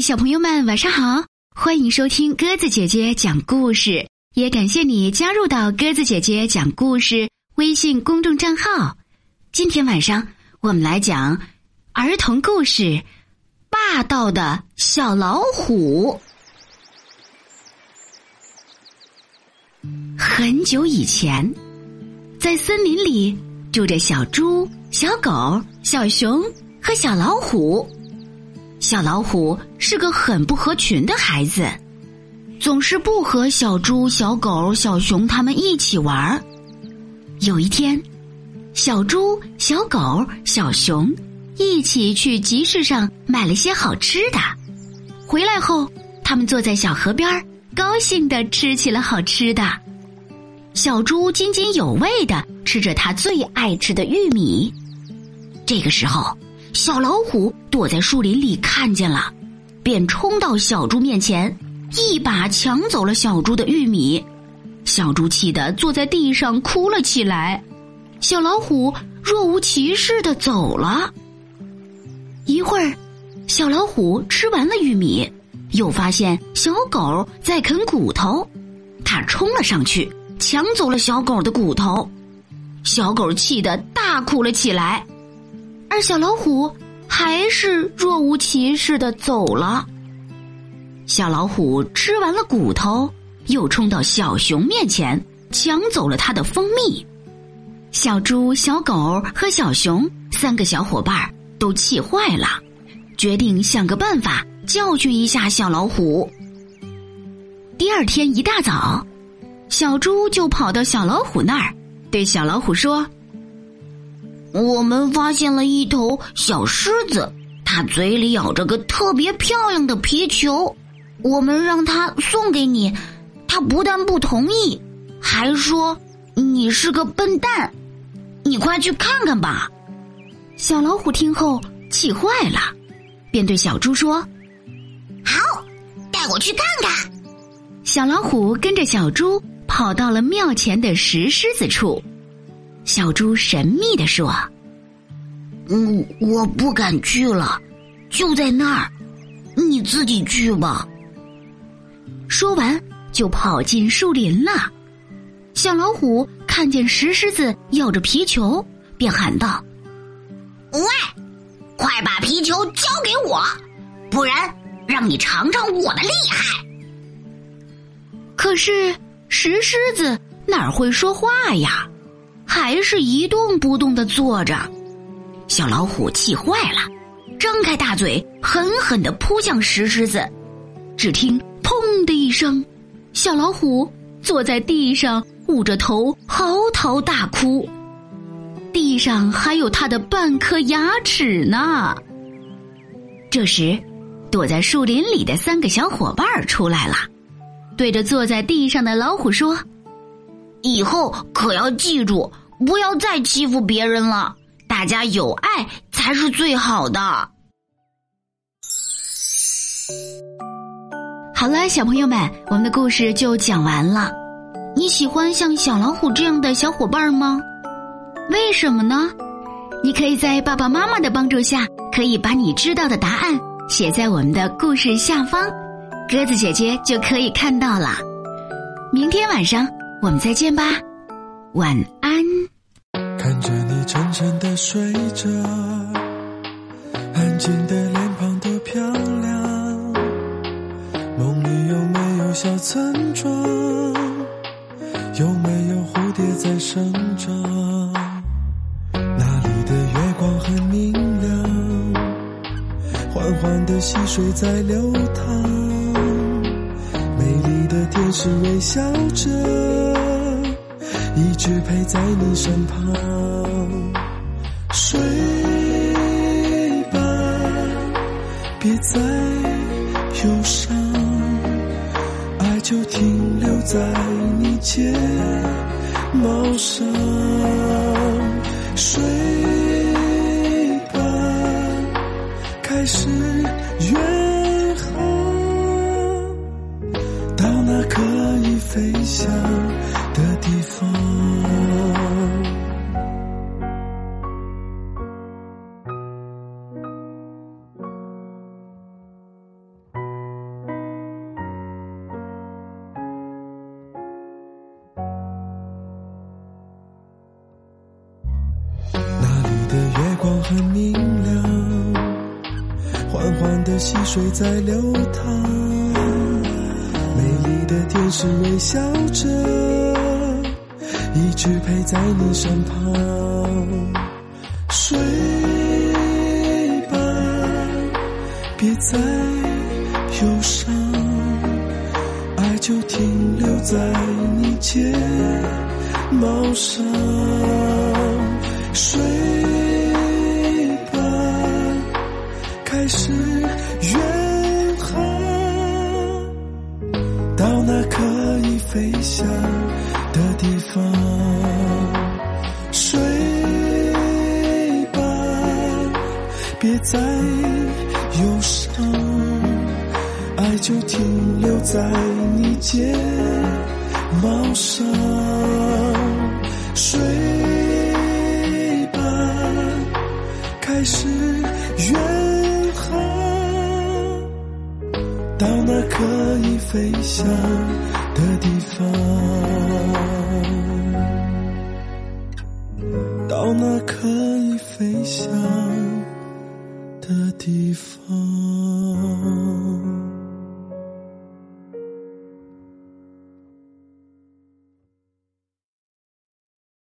小朋友们，晚上好！欢迎收听鸽子姐姐讲故事，也感谢你加入到鸽子姐姐讲故事微信公众账号。今天晚上我们来讲儿童故事《霸道的小老虎》。很久以前，在森林里住着小猪、小狗、小熊和小老虎。小老虎是个很不合群的孩子，总是不和小猪、小狗、小熊他们一起玩儿。有一天，小猪、小狗、小熊一起去集市上买了些好吃的，回来后，他们坐在小河边，高兴的吃起了好吃的。小猪津津有味的吃着他最爱吃的玉米，这个时候。小老虎躲在树林里看见了，便冲到小猪面前，一把抢走了小猪的玉米。小猪气得坐在地上哭了起来。小老虎若无其事的走了。一会儿，小老虎吃完了玉米，又发现小狗在啃骨头，它冲了上去，抢走了小狗的骨头。小狗气得大哭了起来。而小老虎还是若无其事的走了。小老虎吃完了骨头，又冲到小熊面前，抢走了它的蜂蜜。小猪、小狗和小熊三个小伙伴都气坏了，决定想个办法教训一下小老虎。第二天一大早，小猪就跑到小老虎那儿，对小老虎说。我们发现了一头小狮子，它嘴里咬着个特别漂亮的皮球。我们让它送给你，它不但不同意，还说你是个笨蛋。你快去看看吧！小老虎听后气坏了，便对小猪说：“好，带我去看看。”小老虎跟着小猪跑到了庙前的石狮子处。小猪神秘地说：“嗯，我不敢去了，就在那儿，你自己去吧。”说完就跑进树林了。小老虎看见石狮子咬着皮球，便喊道：“喂，快把皮球交给我，不然让你尝尝我的厉害！”可是石狮子哪会说话呀？还是一动不动的坐着，小老虎气坏了，张开大嘴，狠狠的扑向石狮子。只听“砰”的一声，小老虎坐在地上，捂着头嚎啕大哭，地上还有他的半颗牙齿呢。这时，躲在树林里的三个小伙伴出来了，对着坐在地上的老虎说。以后可要记住，不要再欺负别人了。大家有爱才是最好的。好了，小朋友们，我们的故事就讲完了。你喜欢像小老虎这样的小伙伴吗？为什么呢？你可以在爸爸妈妈的帮助下，可以把你知道的答案写在我们的故事下方，鸽子姐姐就可以看到了。明天晚上。我们再见吧，晚安。看着你沉沉的睡着，安静的脸庞多漂亮。梦里有没有小村庄？有没有蝴蝶在生长？那里的月光很明亮，缓缓的溪水在流淌。美丽的天使微笑着。一直陪在你身旁，睡吧，别再忧伤，爱就停留在你睫毛上。睡吧，开始远飞翔的地方那里的月光很明亮缓缓的溪水在流淌。的天使微笑着，一直陪在你身旁。睡吧，别再忧伤，爱就停留在你睫毛上。睡吧，开始可以飞翔的地方。睡吧，别再忧伤，爱就停留在你睫毛上。睡吧，开始远到那可以飞翔的地方。到那可以飞翔的地方。